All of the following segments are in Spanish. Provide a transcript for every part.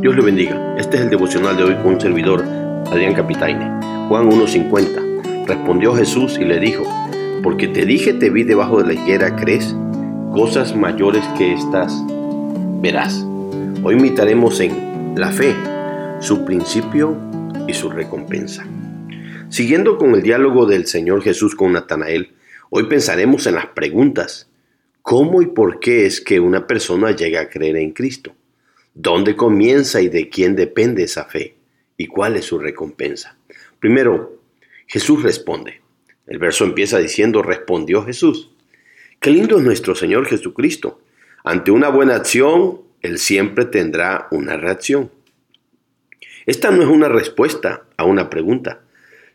Dios le bendiga. Este es el devocional de hoy con un servidor, Adrián Capitaine. Juan 1.50. Respondió Jesús y le dijo, porque te dije te vi debajo de la higuera, ¿crees? Cosas mayores que estas verás. Hoy imitaremos en la fe, su principio y su recompensa. Siguiendo con el diálogo del Señor Jesús con Natanael, hoy pensaremos en las preguntas. ¿Cómo y por qué es que una persona llega a creer en Cristo? ¿Dónde comienza y de quién depende esa fe? ¿Y cuál es su recompensa? Primero, Jesús responde. El verso empieza diciendo, respondió Jesús. Qué lindo es nuestro Señor Jesucristo. Ante una buena acción, Él siempre tendrá una reacción. Esta no es una respuesta a una pregunta,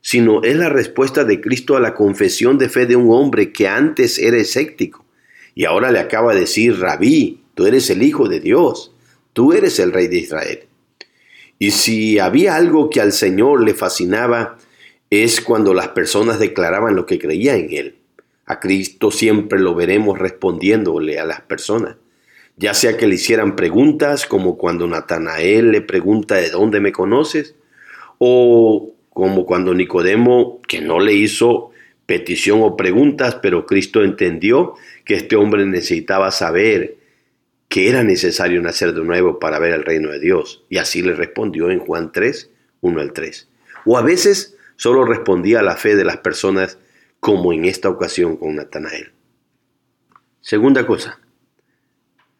sino es la respuesta de Cristo a la confesión de fe de un hombre que antes era escéptico y ahora le acaba de decir, rabí, tú eres el Hijo de Dios tú eres el rey de Israel. Y si había algo que al Señor le fascinaba, es cuando las personas declaraban lo que creían en Él. A Cristo siempre lo veremos respondiéndole a las personas, ya sea que le hicieran preguntas como cuando Natanael le pregunta de dónde me conoces, o como cuando Nicodemo, que no le hizo petición o preguntas, pero Cristo entendió que este hombre necesitaba saber que era necesario nacer de nuevo para ver el reino de Dios. Y así le respondió en Juan 3, 1 al 3. O a veces solo respondía a la fe de las personas, como en esta ocasión con Natanael. Segunda cosa,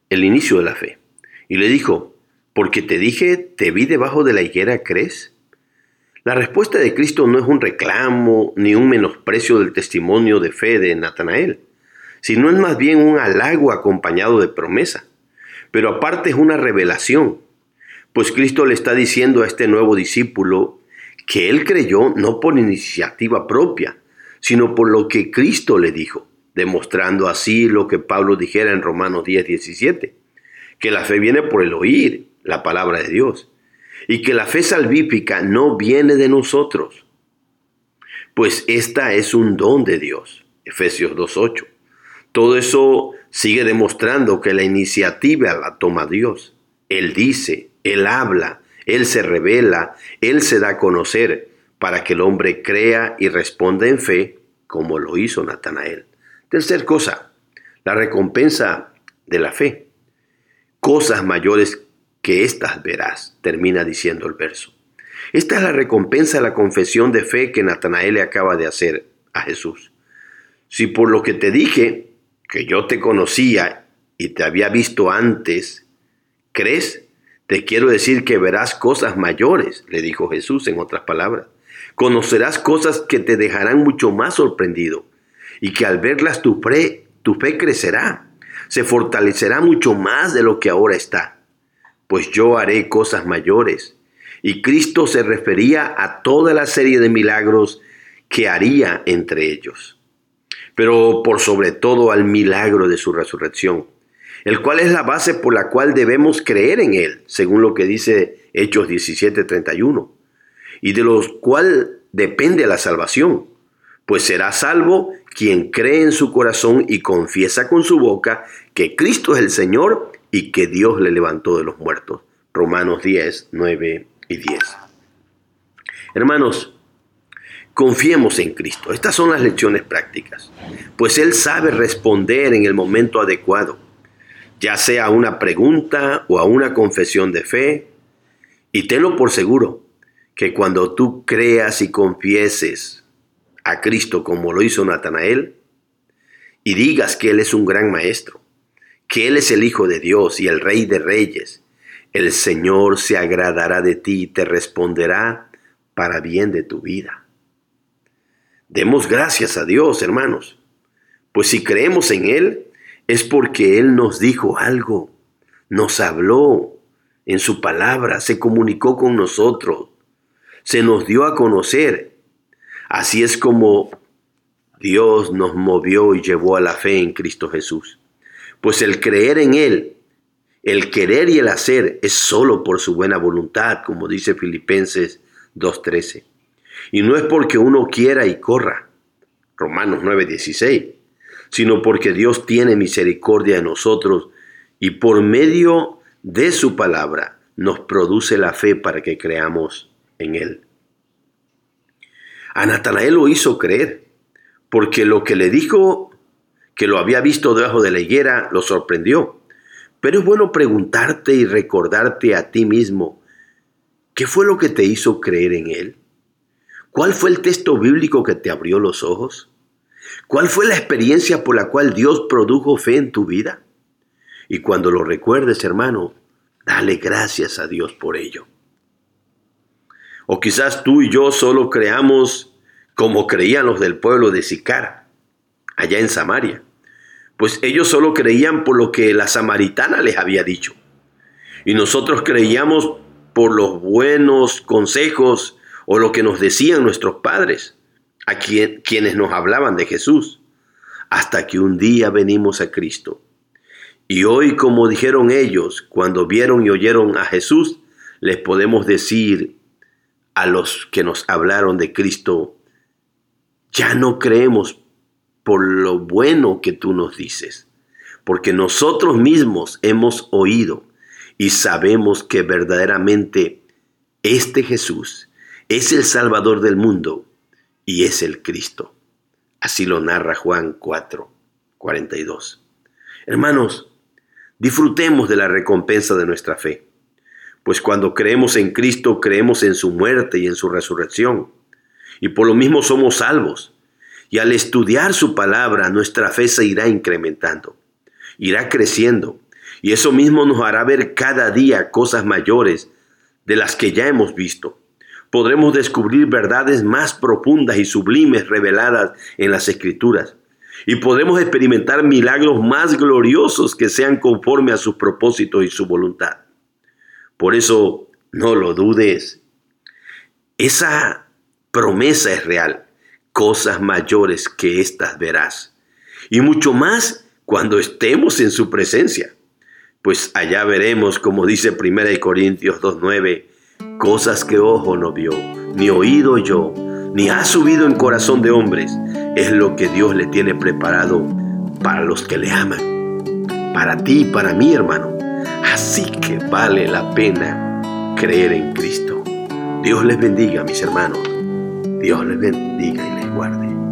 el inicio de la fe. Y le dijo, porque te dije, te vi debajo de la higuera, ¿crees? La respuesta de Cristo no es un reclamo ni un menosprecio del testimonio de fe de Natanael, sino es más bien un halago acompañado de promesa pero aparte es una revelación, pues Cristo le está diciendo a este nuevo discípulo que él creyó no por iniciativa propia, sino por lo que Cristo le dijo, demostrando así lo que Pablo dijera en Romanos 10, 17, que la fe viene por el oír la palabra de Dios, y que la fe salvífica no viene de nosotros, pues esta es un don de Dios, Efesios 2.8. Todo eso sigue demostrando que la iniciativa la toma Dios. Él dice, Él habla, Él se revela, Él se da a conocer para que el hombre crea y responda en fe, como lo hizo Natanael. Tercer cosa, la recompensa de la fe. Cosas mayores que estas verás, termina diciendo el verso. Esta es la recompensa de la confesión de fe que Natanael le acaba de hacer a Jesús. Si por lo que te dije que yo te conocía y te había visto antes, ¿crees? Te quiero decir que verás cosas mayores, le dijo Jesús en otras palabras. Conocerás cosas que te dejarán mucho más sorprendido y que al verlas tu fe, tu fe crecerá, se fortalecerá mucho más de lo que ahora está. Pues yo haré cosas mayores. Y Cristo se refería a toda la serie de milagros que haría entre ellos pero por sobre todo al milagro de su resurrección, el cual es la base por la cual debemos creer en Él, según lo que dice Hechos 17:31, y de los cual depende la salvación, pues será salvo quien cree en su corazón y confiesa con su boca que Cristo es el Señor y que Dios le levantó de los muertos. Romanos 10, 9 y 10. Hermanos, Confiemos en Cristo. Estas son las lecciones prácticas, pues Él sabe responder en el momento adecuado, ya sea a una pregunta o a una confesión de fe. Y tenlo por seguro que cuando tú creas y confieses a Cristo como lo hizo Natanael, y digas que Él es un gran maestro, que Él es el Hijo de Dios y el Rey de Reyes, el Señor se agradará de ti y te responderá para bien de tu vida. Demos gracias a Dios, hermanos, pues si creemos en Él es porque Él nos dijo algo, nos habló en su palabra, se comunicó con nosotros, se nos dio a conocer. Así es como Dios nos movió y llevó a la fe en Cristo Jesús. Pues el creer en Él, el querer y el hacer es solo por su buena voluntad, como dice Filipenses 2.13. Y no es porque uno quiera y corra, Romanos 9:16, sino porque Dios tiene misericordia de nosotros y por medio de su palabra nos produce la fe para que creamos en Él. A Natanael lo hizo creer, porque lo que le dijo que lo había visto debajo de la higuera lo sorprendió. Pero es bueno preguntarte y recordarte a ti mismo, ¿qué fue lo que te hizo creer en Él? ¿Cuál fue el texto bíblico que te abrió los ojos? ¿Cuál fue la experiencia por la cual Dios produjo fe en tu vida? Y cuando lo recuerdes, hermano, dale gracias a Dios por ello. O quizás tú y yo solo creamos como creían los del pueblo de Sicar, allá en Samaria. Pues ellos solo creían por lo que la samaritana les había dicho. Y nosotros creíamos por los buenos consejos o lo que nos decían nuestros padres, a quienes nos hablaban de Jesús, hasta que un día venimos a Cristo. Y hoy, como dijeron ellos, cuando vieron y oyeron a Jesús, les podemos decir a los que nos hablaron de Cristo, ya no creemos por lo bueno que tú nos dices, porque nosotros mismos hemos oído y sabemos que verdaderamente este Jesús es el Salvador del mundo y es el Cristo. Así lo narra Juan 4, 42. Hermanos, disfrutemos de la recompensa de nuestra fe, pues cuando creemos en Cristo creemos en su muerte y en su resurrección y por lo mismo somos salvos. Y al estudiar su palabra, nuestra fe se irá incrementando, irá creciendo. Y eso mismo nos hará ver cada día cosas mayores de las que ya hemos visto. Podremos descubrir verdades más profundas y sublimes reveladas en las escrituras. Y podremos experimentar milagros más gloriosos que sean conforme a sus propósitos y su voluntad. Por eso, no lo dudes. Esa promesa es real. Cosas mayores que éstas verás. Y mucho más cuando estemos en su presencia. Pues allá veremos, como dice 1 Corintios 2.9, cosas que ojo no vio, ni oído yo, ni ha subido en corazón de hombres. Es lo que Dios le tiene preparado para los que le aman. Para ti y para mí, hermano. Así que vale la pena creer en Cristo. Dios les bendiga, mis hermanos. Dios les bendiga y les guarde.